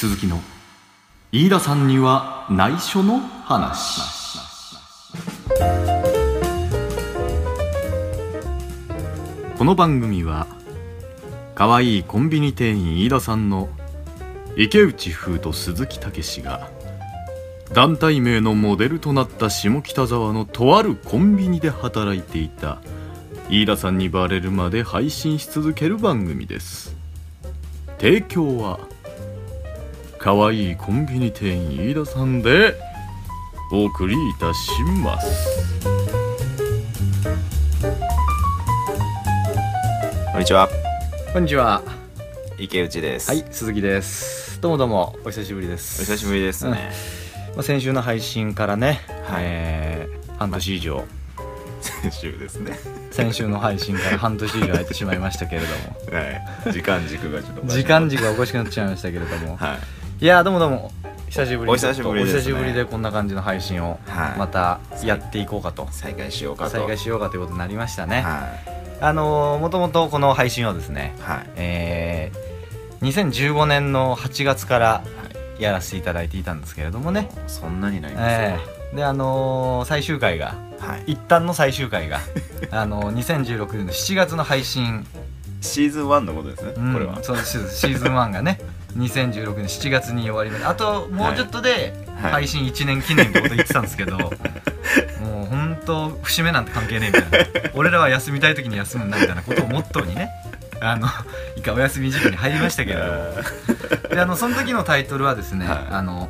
鈴木の飯田さんには内緒の話。この番組は可愛いコンビニ店員飯田さんの池内風と鈴木武が団体名のモデルとなった下北沢のとあるコンビニで働いていた飯田さんにバレるまで配信し続ける番組です。提供は可愛いコンビニ店員飯田さんでお送りいたします。こんにちは。こんにちは。池内です。はい鈴木です。どうもどうもお久しぶりでおす久しぶりですね、まあ、先週の配信からね、はい。えー半年以上。先週ですね。先週の配信から半年以上空いてしまいましたけれども。はい。時間軸がちょっと時間軸がおかしくなっちゃいましたけれども。はいいやーどうもどうも久しぶりにお久しぶりですね。お久しぶりでこんな感じの配信をはい。またやっていこうかと。再開しようかと。再開しようかということになりましたね、はあのーもともとこの配信はですねいはい。えー、2015年の8月からやらせていただいていたんですけれどもね、そんなになりますえー。であのー最終回がはい。一旦の最終回が あのー2016年の7月の配信、シーズン1のことですね、うんこれは。そうシーシーズン1がね2016年7月に終わりまで。あともうちょっとではい。配信1年記念ってこと言ってたんですけど、もう本当節目なんて関係ねえみたいな。俺らは休みたい時に休むんだみたいなことをモットーにねあの一回お休み時期に入りましたけれども。であのその時のタイトルはですね「はい。あの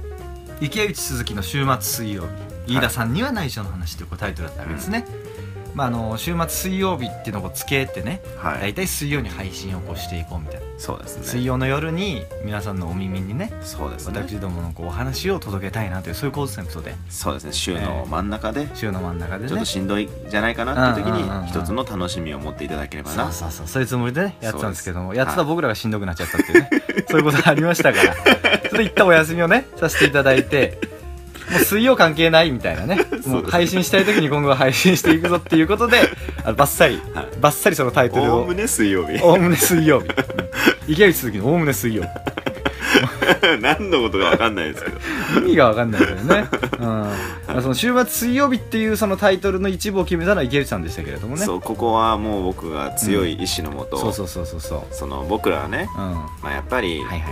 池内鈴木の週末水曜日。飯田さんには内緒の話」というタイトルだったわけですね、まあ、あの週末水曜日っていうのをつけてねはい。大体水曜に配信をこうしていこうみたいな。そうですね。水曜の夜に皆さんのお耳にねそうですね。私どものこうお話を届けたいなというそういうコンセプトで。そうですね。週の真ん中で。週の真ん中でね。ちょっとしんどいじゃないかなっていう時に一つの楽しみを持っていただければな。そうそうそう。そういうつもりでねやってたんですけどもやってた僕らがしんどくなっちゃったっていうね、そういうことがありましたから。それで一旦お休みをねさせていただいてもう水曜関係ないみたいな ね。もう配信したい時に今後は配信していくぞっていうことであのバッサリ、はい。バッサリそのタイトルを。おおむね水曜日。おおむね水曜日、うん池内鈴木のおおむね水曜日。何のことか分かんないですけど。意味が分かんないけどね、うん。ま あ、その週末水曜日っていうそのタイトルの一部を決めたのは池内さんでしたけれどもね。そうここはもう僕が強い意志のもと、そうそうそうそうそう。その僕らはね、うん。はまあ、やっぱりいはい。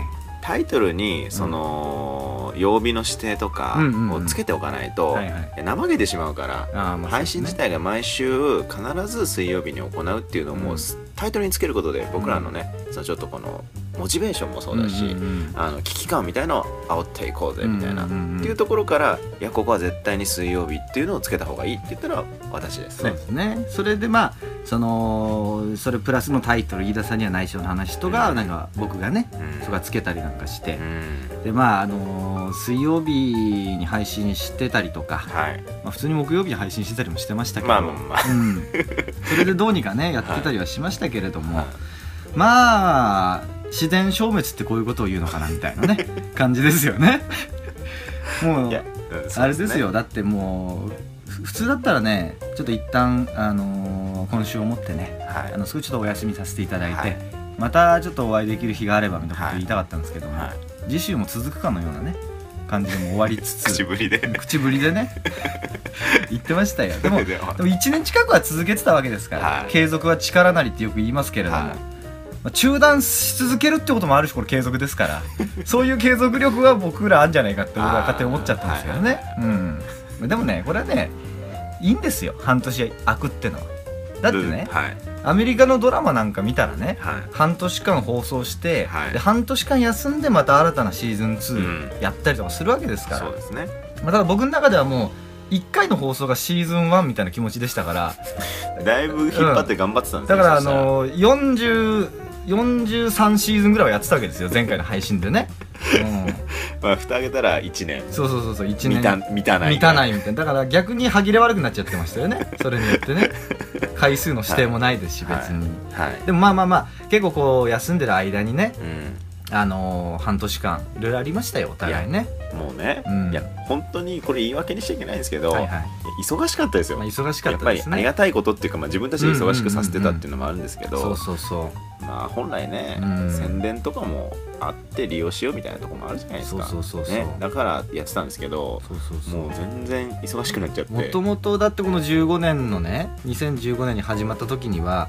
タイトルにその、曜日の指定とかをつけておかないと、怠けてしまうから、配信自体が毎週必ず水曜日に行うっていうのも、うん。タイトルにつけることで僕らのね、そのちょっとこのモチベーションもそうだし、んんん。あの危機感みたいのを煽っていこうぜみたいな、うんうんうんっていうところからいやここは絶対に水曜日っていうのをつけた方がいいって言ったのは私ですね。そうで。すね。それでまあそのそれプラスのタイトル飯田さんには内緒の話とか、うん。なんか僕がねうん。とかつけたりなんかして。う、ん。でまああのー水曜日に配信してたりとか、はい、まあ、普通に木曜日に配信してたりもしてましたけど、まあまあそれでどうにかねやってたりはしましたけれども、はい。まあ自然消滅ってこういうことを言うのかなみたいなね 感じですよね。もういやうんあれですよ。だってもうふ普通だったらねちょっと一旦あのー今週をもってねはい。あの少しちょっとお休みさせていただいて、はい。またちょっとお会いできる日があればみたいなこと言いたかったんですけども、はい。次週も続くかのようなね感じでも終わりつつ口ぶりで口ぶりでね 言ってましたよ。でもでも。でも1年近くは続けてたわけですから、はい。継続は力なりってよく言いますけれども、はいまあ、中断し続けるってこともあるしこれ継続ですから。そういう継続力は僕らあるんじゃないかって僕は勝手に思っちゃったんですけどね、うん、でもねこれはねいいんですよ。半年空くってのは。だってねはい。アメリカのドラマなんか見たらねはい。半年間放送して、はい。で半年間休んでまた新たなシーズンうん。2やったりとかするわけですから、そうですね。まあ、ただ僕の中ではもう1回の放送がシーズン1みたいな気持ちでしたから。だいぶ引っ張って頑張ってたんですだからあの40 43シーズンぐらいはやってたわけですよ前回の配信でね、う まあ蓋開けたら1年。ん、そうそうそうそう1年。満た満たない。満たないみたいな。だから逆に歯切れ悪くなっちゃってましたよね。それによってね。回数の指定もないですしはい。別に、はい。でもまあまあまあ結構こう休んでる間にねうん。あのー半年間いろいろありましたよお互いね。もうね、うん。いや本当にこれ言い訳にしちゃいけないんですけど、はいはい、忙しかったですよ、まあ、忙しかやったぱりっですねありがたいことっていうか、まあ、自分たちで忙しくさせてたっていうのもあるんですけど、そうそうそまあ本来ね、うん。宣伝とかもあって利用しようみたいなところもあるじゃないですか。そうそうそうそう。ね、だからやってたんですけどうそうそうそう。もう全然忙しくなっちゃって。もともとだってこの15年のね2015年に始まった時には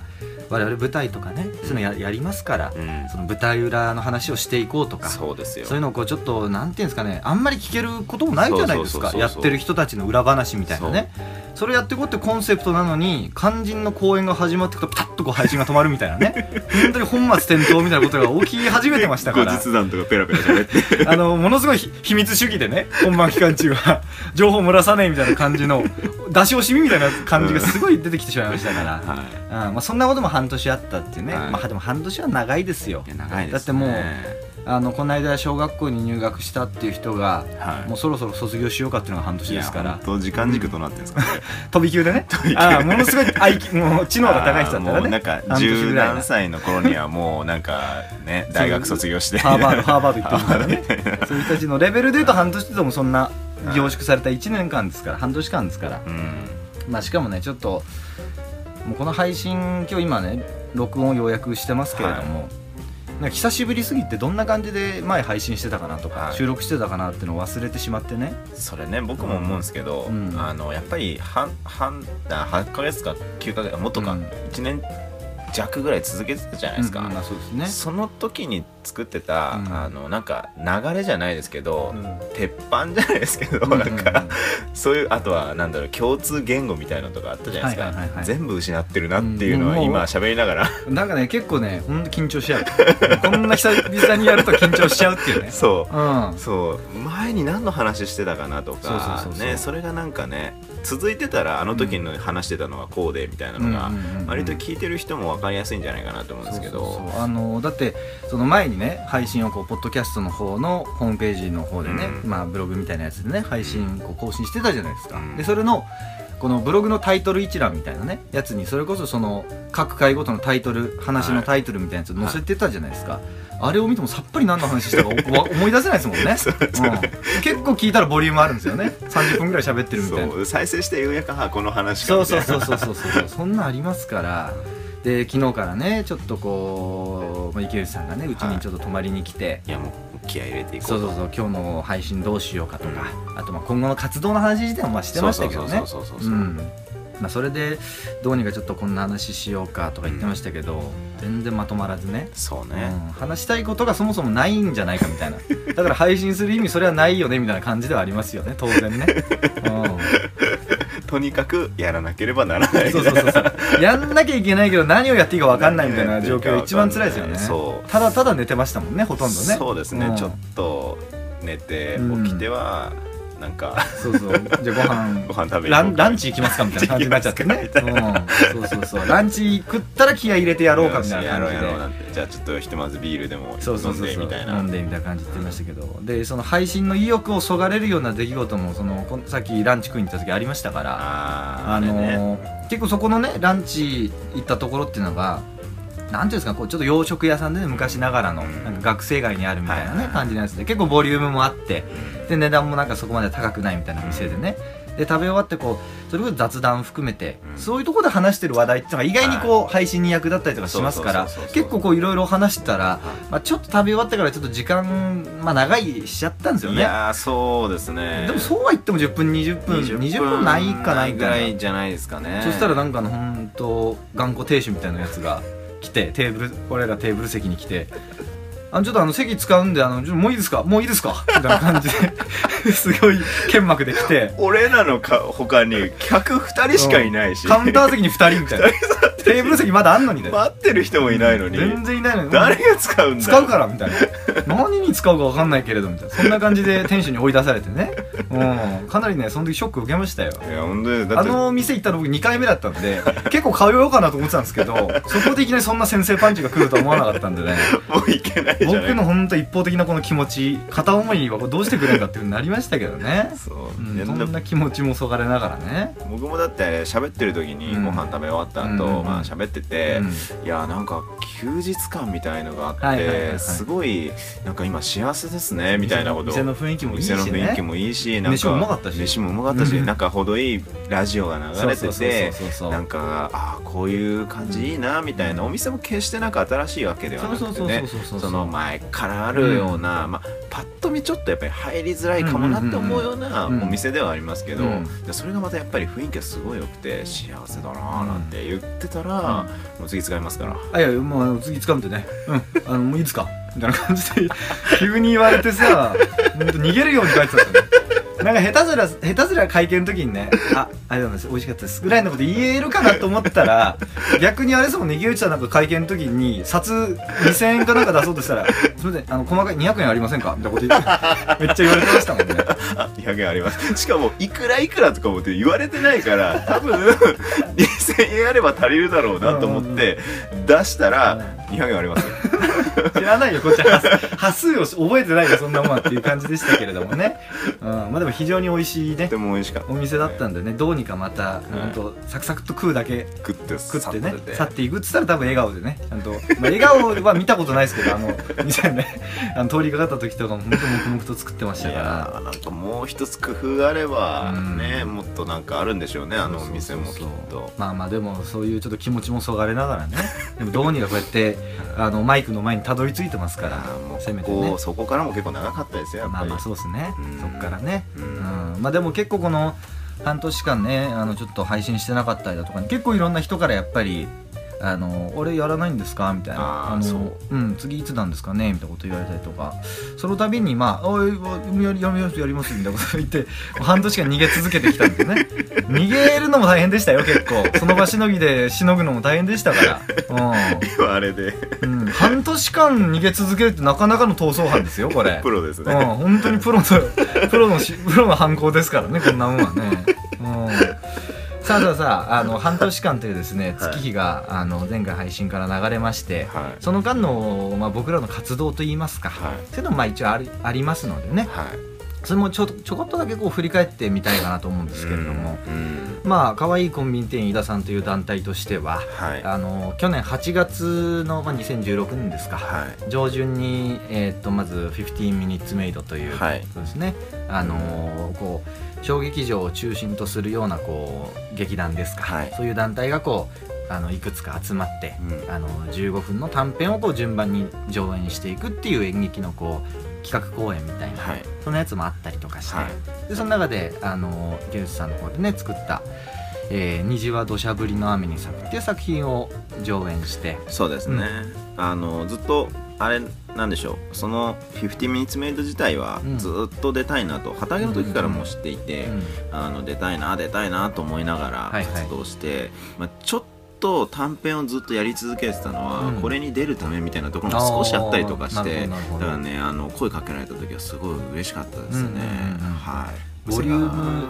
我々舞台とかねそういうのややりますから、うん。その舞台裏の話をしていこうとかそうですよ。そういうのをこうちょっとなんていうんですかねあんまり聞けることもないじゃないですか。やってる人たちの裏話みたいなねそれやっていこうってコンセプトなのに肝心の公演が始まってくとピタッとこう配信が止まるみたいなね。本当に本末転倒みたいなことが起き始めてましたから。談とかペラペラ喋って。あのものすごいひ秘密主義でね本番期間中は情報漏らさないみたいな感じの出し惜しみみたいな感じがすごい出てきてしまいましたから、はい。うんまあ、そんなことも半年あったっていうね、はい。まあでも半年は長いですよ。長いです、ね、だってもうあのこの間小学校に入学したっていう人がはい。もうそろそろ卒業しようかっていうのが半年ですから。と時間軸となってるんですかね、飛び級でね。ああものすごい もう知能が高い人だったらね。なんか十何歳の頃にはもうなんかね大学卒業して。ハーバードハーバード行ってるからね。そういう人たちのレベルでいうと半年でもそんな凝縮された1年間ですから。半年間ですから。うん。まあしかもねちょっともうこの配信今日今ね録音をようやくしてますけれども、なんか久しぶりすぎてどんな感じで前配信してたかなとか、はい。収録してたかなっていうのを忘れてしまってね。それね僕も思うんですけど、うん。あのやっぱり半半あ8ヶ月か9ヶ月もっとか、うん。1年弱ぐらい続けてたじゃないですか、うんうんまあそうですね。その時に作ってた、うん。あのなんか流れじゃないですけど、うん。鉄板じゃないですけど、なんかそういうあとはなんだろう共通言語みたいなのとかあったじゃないですか、はいはいはいはい。全部失ってるなっていうのはうん。今喋りながら。なんかね結構ねほんと緊張しちゃう。こんな久々にやると緊張しちゃうっていうね。そう。うん。そう。前に何の話してたかなとかねそれがなんかね続いてたらあの時の話してたのはこうでみたいなのがうんうんうんうん割と聞いてる人も分かりやすいんじゃないかなと思うんですけど。あのだってその前にね配信をこうポッドキャストの方のホームページの方でね、うん。まあ、ブログみたいなやつでね配信こう更新してたじゃないですか、うん。でそれのこのブログのタイトル一覧みたいなねやつにそれこそその各回ごとのタイトル話のタイトルみたいなやつ載せてたじゃないですか、あれを見てもさっぱり何の話したか わ思い出せないですもんね、うん、結構聞いたらボリュームあるんですよね。30分ぐらい喋ってるみたいな。再生してようやくあこの話かそうそそうそうそうそう。そんなんありますからで昨日からねちょっとこう、まあ、池内さんがねうちにちょっと泊まりに来て、いやもう気合い入れていこうそうそうそう今日の配信どうしようかとか、あとまあ今後の活動の話自体もまあしてましたけどね。そうそうそうそうそううんまあそれでどうにかちょっとこんな話しようかとか言ってましたけど、全然まとまらずねそうね、うん、話したいことがそもそもないんじゃないかみたいなだから配信する意味それはないよねみたいな感じではありますよね当然ね、とにかくやらなければならない。うん、そうそうそうそう。やんなきゃいけないけど何をやっていいか分かんないみたいな状況が一番辛いですよね。そうただただ寝てましたもんねほとんどね。そうですね、ん。ちょっと寝てうん。起きては、なんか。そうそう。じゃあご飯。ご飯食べにランランチ行きますかみたいな 感じになっちゃってね、うん、そうそうそう。ランチ食ったら気合い入れてやろうかみたいな感じで。やろうなんて。じゃあちょっとひとまずビールでも飲うんでみたいな飲んでみたいな。感じってましたけどでその配信の意欲をそがれるような出来事もそのさっきランチ食いに行った時ありましたから。あのれね。ー結構そこのねランチ行ったところっていうのがなんていうんですかこうちょっと洋食屋さんでね昔ながらのうん。なんか学生街にあるみたいなね感じのやつで結構ボリュームもあってで値段もなんかそこまで高くないみたいな店でね。で食べ終わってこうそれこそ雑談含めて、うん。そういうところで話してる話題っていうのが意外にこう、配信に役立ったりとかしますから結構こういろいろ話してたら、まあ、ちょっと食べ終わってからちょっと時間、まあ、長いしちゃったんですよね。いやーそうですね。でもそうは言っても10分20分20分ないかないぐらいじゃないですかね。そしたらなんかあの本当頑固亭主みたいなやつが来てテーブル俺らテーブル席に来て「あのちょっとあの席使うんであのもういいですか？もういいですか?」みたいな感じで すごい剣幕で来て。俺らのか他に客2人しかいないし。カウンター席に2人みたいなテーブル席まだあんのにね。待ってる人もいないのに。全然いないのに。誰が使うんだ使うからみたいな。何に使うか分かんないけれどみたいな。そんな感じで店主に追い出されてね、うん、かなりねその時ショック受けましたよ。いや本当にだあの店行ったの僕2回目だったんで結構通ようかなと思ってたんですけどそこでいきなりそんな先制パンチが来るとは思わなかったんでね。もういけない僕の本当一方的なこの気持ち片思いはどうしてくれるかっていうふうになりましたけどね、そう、うん、そんな気持ちもそがれながらね。僕もだって喋ってる時にうん。ご飯食べ終わった後、うんまあ喋ってて、うん。いやなんか休日感みたいのがあって、すごいなんか今幸せですねみたいなこと店の雰囲気もいいしね。店の雰囲気もいいしなんか飯もうまかったし。飯もうまかったし、うん。なんか程いいラジオが流れててなんかああこういう感じいいなみたいな、お店も決してなんか新しいわけではなくてね。その前からあるような、まあ、パッと見ちょっとやっぱり入りづらいかもなって思うようなお店ではありますけど、それがまたやっぱり雰囲気がすごい良くて幸せだなーなんて言ってたら、もう次使いますから。あいやもうあの次掴んでね。うん。あのもういいですか？みたいな感じで 急に言われてさほんと逃げるように帰ってたんですよねなんか下手すら下手すら会見の時にね「あありがとうございます美味しかったです」ぐらいのこと言えるかなと思ったら 逆にあれですもんね池内さんなんか会見の時に札2000円かなんか出そうとしたら「すみませんあの細かい200円ありませんか?」みたいなこと言って めっちゃ言われてましたもんね。あ200円あります。しかもいくらいくらとか思って言われてないから多分2000円あれば足りるだろうなと思って出したら200円あります知らないよこっちは端数を覚えてないよそんなもんはっていう感じでしたけれどもね、うん、まあでも非常に美味しいね。とても美味しかった。お店だったんでねどうにかまた、ほんとサクサクっと食うだけ食って食ってね去っていくっつったら多分笑顔でねちゃんと、まあ、笑顔は見たことないですけどあの 店ねあの通りかかった時とかも本当黙々と作ってましいたから。なんかもう一つ工夫があればうん。ねもっとなんかあるんでしょうねあのお店もきっと。まあまあでもそういうちょっと気持ちもそがれながらねでもどうにかこうやってあのマイクの前にたどり着いてますからせめてね。そこからも結構長かったですよやっぱり。まあまあそうですね。うん。そっからね。ううん。んまあでも結構この半年間ねあのちょっと配信してなかったりだとかに結構いろんな人からやっぱり「あの俺やらないんですか?」みたいな。あーのそう。うん、次いつなんですかね?」みたいなこと言われたりとか。その度にまあ「おいやりますやります」みたいなこと言って 半年間逃げ続けてきたんでね。逃げるのも大変でしたよ結構。その場しのぎでしのぐのも大変でしたから。今あれで。うん、うん、半年間逃げ続けるってなかなかの逃走犯ですよこれ。プロですうん、ね本当にプロのプロのし プロの犯行ですからねこんなもんはね。うん、さあさあさああの半年間というですねはい。月日が、あの前回配信から流れまして、はい。その間の、まあ、僕らの活動といいますか、はい。そういうのもまあ一応ありありますのでね。はいそれもちょちょこっとだけこう振り返ってみたいかなと思うんですけれども、うんまあ可愛いコンビニ店員飯田さんという団体としては、はい。あの去年8月の、まあ、2016年ですか、はい。上旬に、えー、とまず「15 minutes made」という、はい。そうですね。あのーこう小劇場を中心とするようなこう劇団ですか、はい。そういう団体がこうあのいくつか集まって、うん。あの15分の短編をこう順番に上演していくっていう演劇のこう企画公演みたいな、はい。そのやつもあったりとかして、はい。でその中であの池内さんの方でね作った「えー虹は土砂降りの雨に咲く」っていう作品を上演してそうですね、あのずっとあれなんでしょう。その50 minutes made 自体はうん。ずっと出たいなと。旗揚げの時からもう知っていて、うん。あの出たいな出たいなと思いながらはいはい。活動して、まあ、ちょっと短編をずっとやり続けてたのは、うん。これに出るためみたいなところも少しあったりとかしてだからねあの声かけられた時はすごい嬉しかったですね、はいボリューム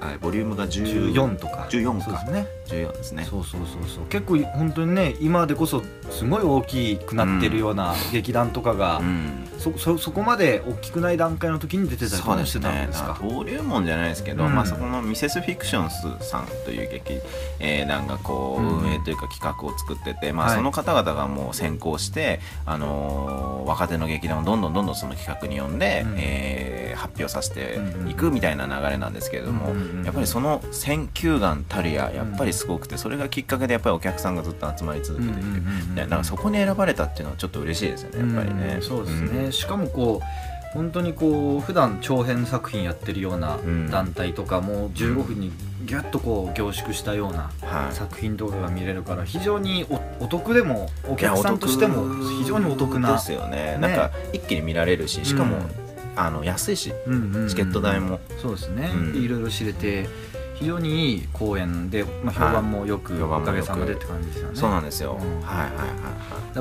はいボリュームが10 14とか。14か。そうですね。14ですね。そうそうそうそう。結構本当にね今でこそすごい大きくなってるような劇団とかが、うん。そそそこまで大きくない段階の時に出てたりとかしてですねたんですか登竜門じゃないですけど、うん。まあ、そこのミセスフィクションスさんという劇えー団がこううん運営というか企画を作ってて、まあ、はい。その方々がもう先行して、あのー若手の劇団をどんどんどんどんその企画に呼んで、うん。えー発表させていくみたいな流れなんですけれども、やっぱりその選球眼たるややっぱりすごくてそれがきっかけでやっぱりお客さんがずっと集まり続けていく、うんなんかそこに選ばれたっていうのはちょっと嬉しいですよねやっぱりね。うんそうですね、んしかもこう本当にこう普段長編作品やってるようなうん。団体とかも15分にギュッとこう凝縮したようなはい。作品とかが見れるから非常におお得でもお客さんとしても非常にお得なですよね。ねなんか一気に見られるししかも、うんあの安いしうんうんうんチケット代も、そうですね、うん。でいろいろ知れて非常にいい公演で、まあ、評判もよく、評判もよく。おかげさまでって感じですよね。そうなんですよ、うん。はいはいはい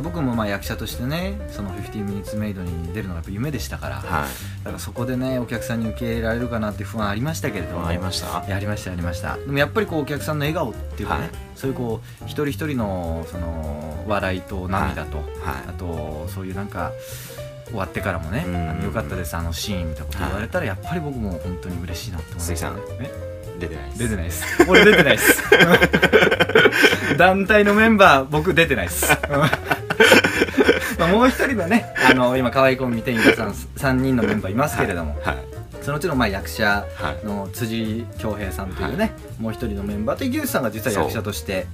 僕もまあ役者としてねその15 minutes made に出るのが夢でしたから、はい。はいだからそこでねお客さんに受け入れられるかなって不安ありましたけれどもありました？やりましたやりました。でもやっぱりこうお客さんの笑顔っていうかね、はい。そういうこう一人一人のその笑いと涙と、はあとそういうなんか終わってからもね、うんよかったですあのシーンみたいなこと言われたらやっぱり僕も本当に嬉しいなって思います鈴木さんえ？い出てないです。出てないです。俺出てないです。団体のメンバー僕出てないです。うん。まあもう一人のねあの今可愛い子見て皆さん3人のメンバーいますけれども、はい。そのうちのまあ役者はい。の辻恭平さんというね、もう一人のメンバーと池内さんが実は役者として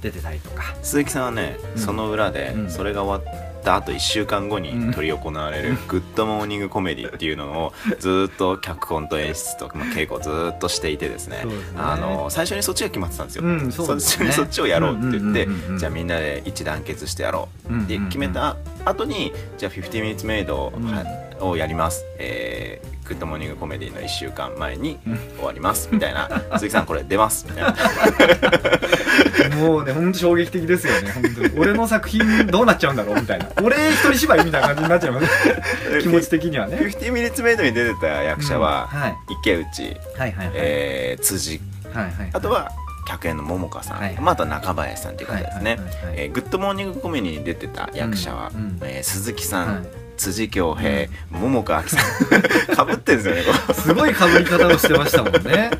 出てたりとか。鈴木さんはね、うん。その裏で、うん。それが終わったあと1週間後に執り行われる 「 Good Morning Comedy」っていうのをずっと脚本と演出と、まあ、稽古をずっとしていてですね。ね。あの最初にそっちが決まってたんですよ、うんそすね。っちにそっちをやろうって言って、うんうんうんうんじゃあみんなで一致団結してやろう。ってうんうんうん。決めた後にじゃあ50 minutes made をやります、えー Good Morning Comedy の1週間前にうん。終わります。みたいな。鈴木さんこれ出ます。みたいな。もうね本当衝撃的ですよね。本当に俺の作品どうなっちゃうんだろう？みたいな。俺一人芝居みたいな感じになっちゃいます。気持ち的にはね。50 minutes made に出てた役者は、うんはい。池内、はいはいはい、えー辻。はいはい。あとは客演の桃香さん、はいまあ、あとは中林さんという方ですね、 Good Morning Comedy に出てた役者は、うんうん。えー鈴木さん、はい辻恭平、桃香亜紀さん。かぶってんですよねこすごい被り方をしてましたもんね。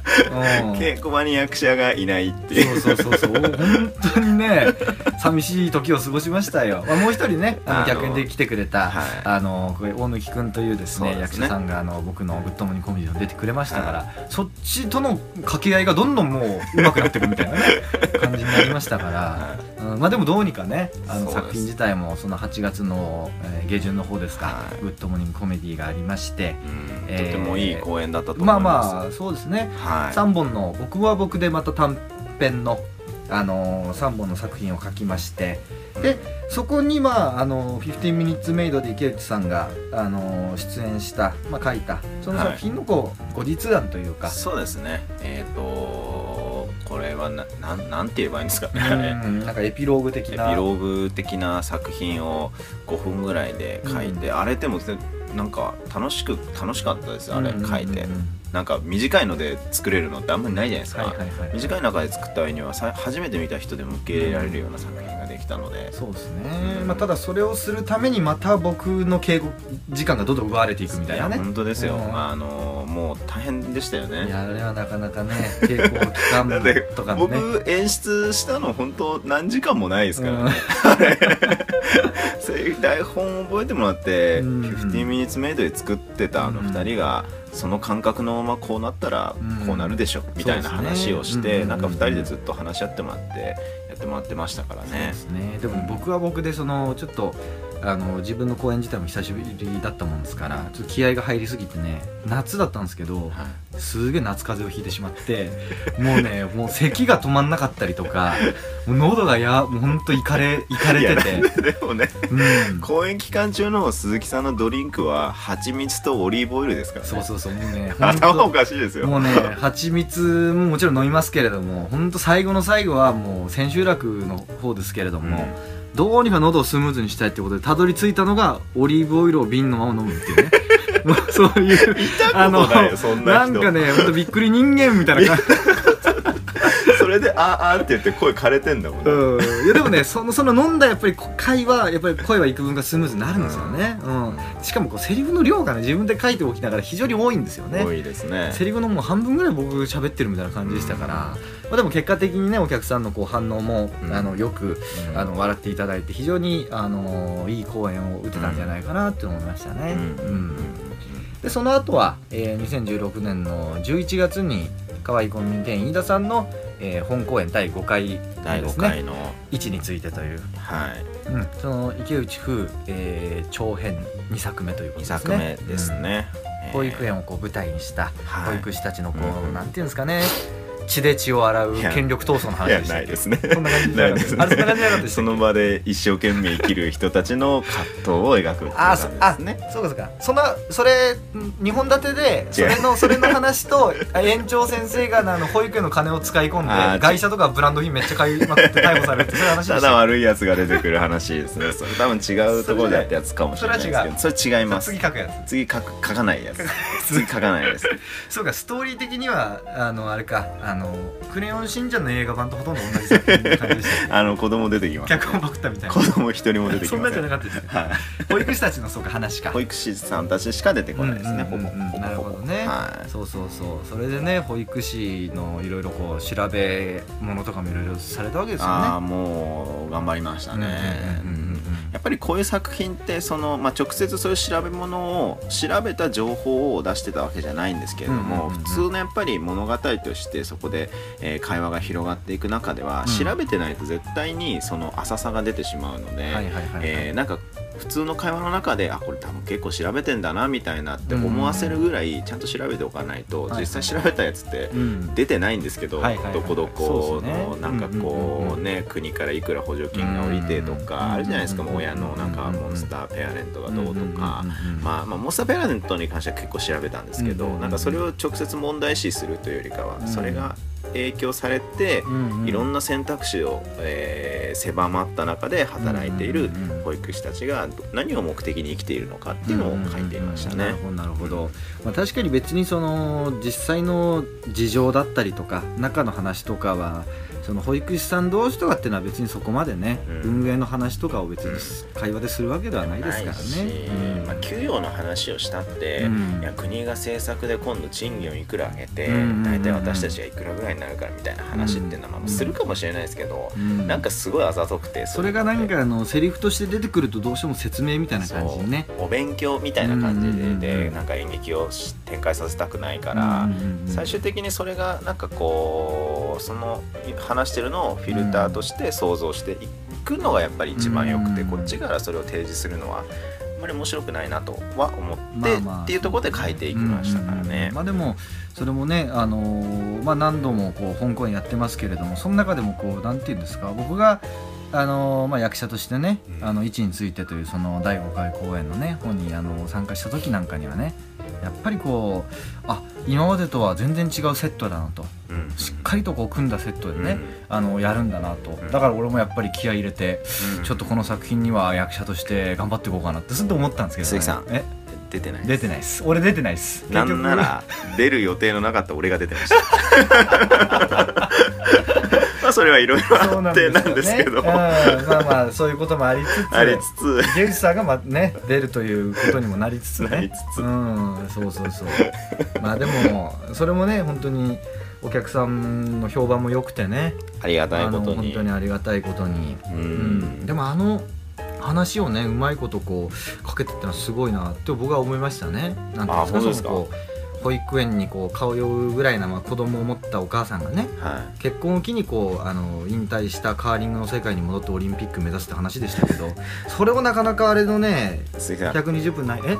うん。う稽古場に役者がいないっていう。そうそうそうそう。本当にね 寂しい時を過ごしましたよ、まあ、もう一人ねあの客演で来てくれたはい。あのこれ大貫君というですねね。役者さんがあの僕の「 Good Morning Comedy」に出てくれましたから、そっちとの掛け合いがどんどんもう上手くなってるみたいなね 感じになりましたから、はうんまあでもどうにかねあの作品自体もその8月の、えー下旬の方ですか、はい。 Good Morning Comedy がありましてうんえーとてもいい公演だったと思いまあます、まあそうですね。はい。3本の僕は僕でまた短編の、あのー、3本の作品を書きましてでそこにまああのー15 minutes made で池内さんが、あのー出演した、まあ、書いたその作品のこう、後日談というか。そうですね。えっ、とこれはななんなんて言えばいいんですかね、うん。なんかエピローグ的エピなローグ的な作品を5分ぐらいで書いて、あれでもねなんか楽しく楽しかったですあれうん。書いて、うんうんなん。か短いので作れるのってあんまりないじゃないですか、短い中で作った割にはさ初めて見た人でも受け入れられるような作品きたので、そうですね、うん。まあ、ただそれをするためにまた僕の敬語時間がどんどん奪われていくみたいなね。や本当ですよ、うん。あのもう大変でしたよいねやあれはなかなかね稽古期間とかもね。僕演出したの本当何時間もないですからね、そういう台本を覚えてもらって、うん。15 minutes made で作ってたあの2人が、その感覚のままこうなったらうんこうなるでしょ、みたいな話をして、うん。なんか2人でずっと話し合ってもらってやってもらってましたからねそうで。すねでも僕は僕でそのちょっとあの自分の公演自体も久しぶりだったもんですからちょっと気合が入りすぎてね夏だったんですけどはい。すげえ夏風邪をひいてしまって もうねもう咳が止まんなかったりとかもう喉がやもうほんといかれいかれてて。でもねうん。公演期間中の鈴木さんのドリンクは蜂蜜とオリーブオイルですからね。そうそうそうもうね ほん頭おとかしいですよ。もうね蜂蜜ももちろん飲みますけれども本当最後の最後はもう千秋楽の方ですけれども、どうにか喉をスムーズにしたいってことでたどり着いたのがオリーブオイルを瓶のまま飲むっていうね。そういうたことなんな人。んかねほんとびっくり人間みたいな。感 じそれで「あーあー」って言って声枯れてんだもんね、うん。いやでもねそのその飲んだやっぱり会話やっぱり声は幾分かスムーズになるんですよね、うん。しかもこうセリフの量がね自分で書いておきながら非常に多いんですよね。多いですね。セリフのもう半分ぐらい僕喋ってるみたいな感じでしたから、まあ、でも結果的にねお客さんのこう反応も、うん。あのよくうん。あの笑っていただいて非常にあのいい公演を打てたんじゃないかなって思いましたね。うん。うん。でその後は、えー、2016年の11月に河合コンビニ店員飯田さんの、えー本公演第5回第5ですね。回の、位置についてという、はい。うん、その池内風、えー長編2作目ということ2ですね。作目ですね、うん。保育園をこう舞台にしたはい。保育士たちのこう、うん。なんていうんですかね血で血を洗う権力闘争の話でしたないですね。そんな感じじゃなかったですね。その場で一生懸命生きる人たちの葛藤を描くあそあねそうかそうか。そのそれ2本立てでそれのそれの話とあ園長先生があの保育園の金を使い込んで外車とかブランド品めっちゃ買いまくって逮捕されるってそういう話でた。だ悪いやつが出てくる話ですねそれ 多分違うところでやったやつかもしれないですけそれは違どそれ違います。次書くやつ。次書く書かないやつ。次書かないです そうかストーリー的にはあのあれか。あのクレヨンしんちゃんの映画版とほとんど同じ作品の感じでした あの子供出てきます、脚本パクったみたいな。子供一人も出てきそんなんじゃなかったですね。はい。保育士たちのそうか話か。保育士さんたちしか出てこないですね、ほぼ。なるほどね、はい。そうそうそう。それでね保育士のいろいろこう調べ物とかもいろいろされたわけですよね。ああもう頑張りましたね、うんうんうんやっぱりこういう作品ってその、まあ、直接そういう調べ物を調べた情報を出してたわけじゃないんですけれども、うんうんうんうん。普通のやっぱり物語としてそこで、えー会話が広がっていく中では、うん。調べてないと絶対にその浅さが出てしまうので、はいはい。えーなんか普通の会話の中であこれ多分結構調べてんだなみたいなって思わせるぐらいちゃんと調べておかないと、実際調べたやつってうん。出てないんですけど、はいはいはいどこどこのなんかこうね国からいくら補助金が降りてとうんかあるじゃないですかうんもう親のなんかうんモンスターペアレントがどうとか。まあまあモンスターペアレントに関しては結構調べたんですけどなんかそれを直接問題視するというよりかはうん。それが影響されてうんうん。いろんな選択肢をえー狭まった中で働いているうんうんうん保育士たちがど何を目的に生きているのかっていうのを書いていましたね。なる。ほどなるほど、まあ、確かに別にその実際の事情だったりとか中の話とかはその保育士さん同士とかっていうのは別にそこまでね、うん。運営の話とかを別に会話でするわけではないですからね。うん。まあ、給与の話をしたって、うん。いや国が政策で今度賃金をいくら上げて、大体私たちがいくらぐらいになるからみたいな話っていうのは、まあ、するかもしれないですけど、うん。なんかすごいあざとくてそれがなんかあのセリフとして出てくるとどうしても説明みたいな感じにね。お勉強みたいな感じで,、でなんか演劇をし展開させたくないから、最終的にそれがなんかこうその話してるのをフィルターとして想像していくのがやっぱり一番よくて、うん。こっちからそれを提示するのはあんまり面白くないなとは思って、まあまあっていうところで書いていきましたからうんうんね。うん。まあでもそれもね、あのーまあ、何度もこう香港やってますけれどもその中でもこうなんていうんですか僕が、あのーまあ、役者としてね「うん。あの位置について」というその第5回公演のね本にあの参加した時なんかにはねやっぱりこうあ今までとは全然違うセットだなと。うん。しっかりとこう組んだセットでね、うん。あのやるんだなと。ん。だから俺もやっぱり気合い入れて、うん。ちょっとこの作品には役者として頑張っていこうかなってずっと思ったんですけど、鈴木さんえ？出てない出てないです。俺出てないです。なんなら出る予定のなかった俺が出てました。ま あそれはいろいろあってなんですけど。うん。まあまあそういうこともありつつありつつ。ゲウジさんがまあね出るということにもなりつつね。うんそうそうそう。まあでもそれもね本当にお客さんの評判も良くてね。ありがたいことに。当にありがたいことに、ううん。んでもあの話をねうまいことこうかけてってのはすごいなって僕は思いましたね。なんていうですか？保育園にこう通うぐらいなまあ子供を持ったお母さんがねは結婚を機にこうあの引退したカーリングの世界に戻ってオリンピック目指すって話でしたけど それをなかなかあれのねい鈴木さん120分ない。え？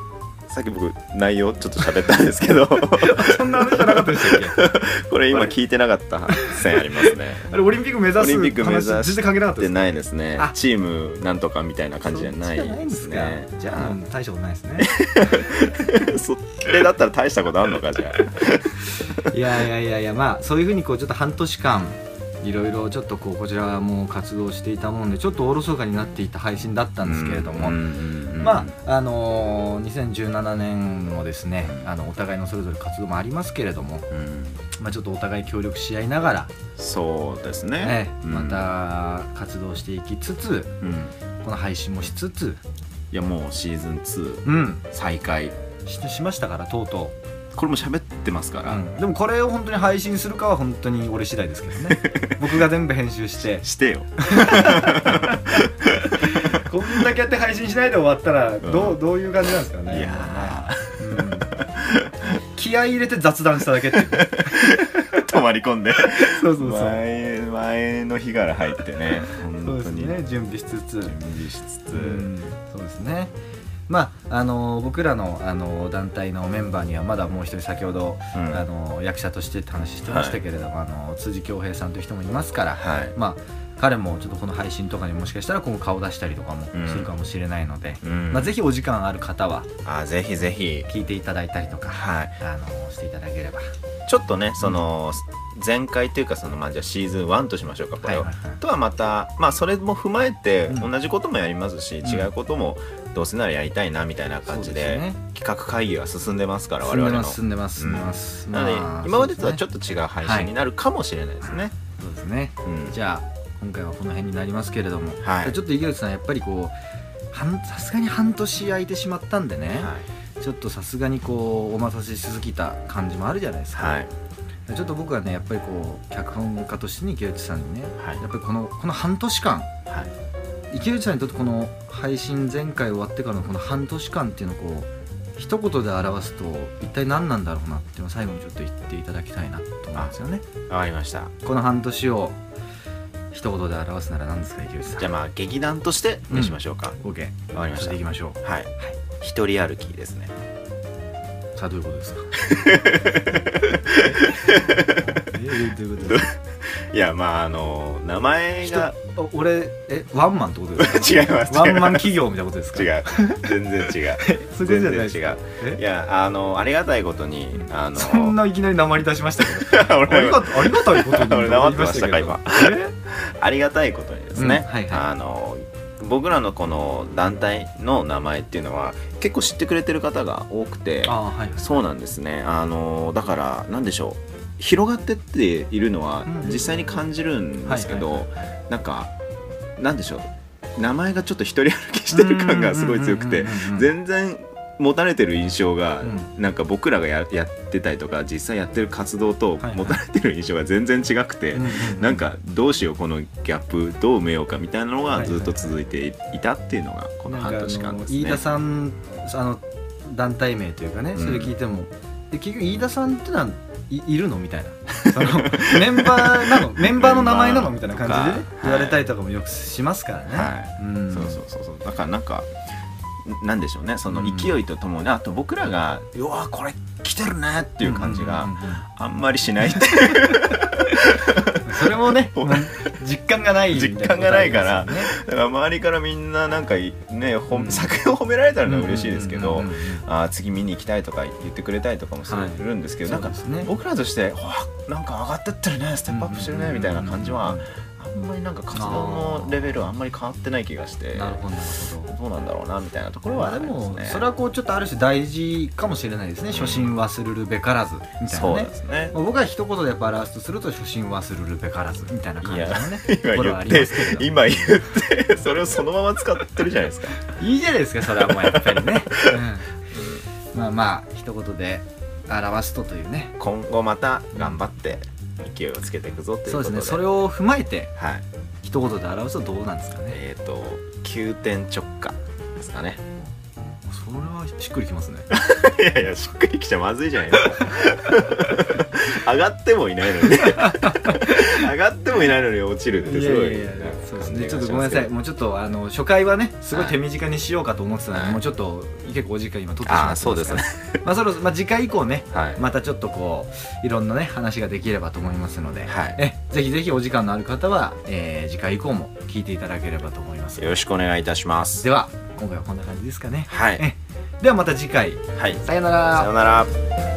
さっき僕内容ちょっと喋ったんですけど。そんな話じゃなかったでしたっけ？これ今聞いてなかった線ありますね。あれオリンピック目指すオリンピック目指話全然関係なかったですないですねあチームなんとかみたいな感じじゃないですね。じゃあもう大したことないですね。それだったら大したことあんのかじゃあ。いやいやいやいやまあそういうふうにこうちょっと半年間いろいろちょっとこうこちらも活動していたもんでちょっとおろそかになっていた配信だったんですけれども、まああのー2017年もですねあのお互いのそれぞれ活動もありますけれども、うん。まあ、ちょっとお互い協力し合いながら、そうですね。ねうん。また活動していきつつうん。この配信もしつつ、いやもうシーズン2うん、再開。してしましたからとうとこれも喋ってますかう、ら、うん。でもこれを本当に配信するかは本当に俺次第ですけどね。僕が全部編集して。してよ。こんだけやって配信しないで終わったらどう,、どういう感じなんですかね。いやうん。気合い入れて雑談しただけっていう。泊まり込んで。そうそうそう。前前の日から入ってね。そうです本当にね。準備しつつ。準備しつつ、うん。そうですねまああの僕らのあの団体のメンバーにはまだもう一人先ほど、うん。あの役者としてって話してましたけれども、あの辻恭平さんという人もいますから、はい。まあ彼もちょっとこの配信とかにもしかしたら今後顔出したりとかもするかもしれないので、うん。まあ、ぜひお時間ある方はあぜひぜひ。聞いていただいたりとか、はい。あのしていただければ。ちょっとねその前回というかそのまあじゃあシーズン1としましょうかこれを、はいはいはい。とはまたまあそれも踏まえてうん。同じこともやりますし、ん。違うこともどうせならやりたいなみたいな感じで企画会議が進んでますから我々の。進んでます進んでます。進ん。でます、なので、まあ今までとはちょっと違う配信になるかもしれないですね、そうですね。うん。じゃあ今回はこの辺になりますけれども、はい。ちょっと池内さんやっぱりこうさすがに半年空いてしまったんでね、ちょっとさすがにこうお待たせしすぎた感じもあるじゃないですか、はい。ちょっと僕はねやっぱりこう脚本家としてね池内さんにね、はい。やっぱりこのこの半年間はい池内さんにとってこの配信前回終わってからのこの半年間っていうのをこう一言で表すと一体何なんだろうなっていうのを最後にちょっと言っていただきたいなと思うんですよね。わかりましたこの半年を一言で表すなら何ですか池内さん。じゃあまあ劇団としてにしましょうか、OK わかりました。いきましょう。はい。一人歩きですね。さあどういうことですか？えどういうことですか？いやまああの名前がお俺えワンマンってことですか？違いますワンマン企業みたいなことですか？す違う。全然違う。そういうこじゃないです然違う。え？いやあのありがたいことにあのそんないきなり鉛出しましたけど。あ俺りがありがたいことに俺黙ってましたか今ありがたいことにですね、うんはいはい。あの僕らのこの団体の名前っていうのは結構知ってくれてる方が多くて。あはいはいそうなんですね。あのだから何でしょう広がってっているのはうん実際に感じるんですけど、なんかなんでしょう。名前がちょっと一人歩きしてる感がすごい強くて全然持たれてる印象が、うなんか僕らがややってたりとか実際やってる活動と持たれてる印象が全然違くて、なんかどうしようこのギャップどう埋めようかみたいなのがずっと続いていたっていうのがこの半年間ですね。飯田さんあの団体名というかね、うん。それ聞いても。で結局飯田さんってのはいいるの？みたいな。その メンバーなの？メンバーの名前なの？みたいな感じでね、はい。言われたりとかもよくしますからね、はい。うん。そうそうそうそう。だからなんかなんでしょうね。そのうん。勢いとともに、あと僕らが「うわこれ来てるね」っていう感じがあんまりしないっていう。それもね 実感がない実感がないから。だから周りからみんななんかいね、うん。作品を褒められたら嬉しいですけど、次見に行きたいとか言ってくれたりとかもするんですけど、なんか僕らとして「わあなんか上がってってるねステップアップしてるね」みたいな感じはあんまりなんか活動のレベルはあんまり変わってない気がして。なるほどどどうなんだろうなみたいなところはまあでもね。それはこうちょっとある種大事かもしれないですね、初心忘るるべからずみたいそうなねですね。まあ僕は一言でやっぱ表すとすると初心忘るるべからずみたいな感じのねと今ころはあり言って今言ってそれをそのまま使ってるじゃないですか。いいじゃないですかそれはもうやっぱりね、うん、まあまあ一言で表すとというね。今後また頑張って勢いをつけていくぞっていうそうことで。すでねそれを踏まえてはい一言で表すとどうなんですかね。えっ、と急転直下ですかね。それはしっくりきますね。いやいやしっくりきちゃまずいじゃないですか。上がってもいないのに。上がってもいないのに落ちるってすごいいやいやいやそうですね。ちょっとごめんなさい。もうちょっとあの初回はねすごいはい。手短にしようかと思ってたので、はい。もうちょっと結構お時間今取ってしまってそうですね。まあそろそろ、まあ、次回以降ねはい。またちょっとこういろんなね話ができればと思いますので、はい。えぜひぜひお時間のある方は、えー次回以降も聞いていただければと思います。よろしくお願いいたします。では今回はこんな感じですかね。はい。えではまた次回。はい。さよなら。さようなら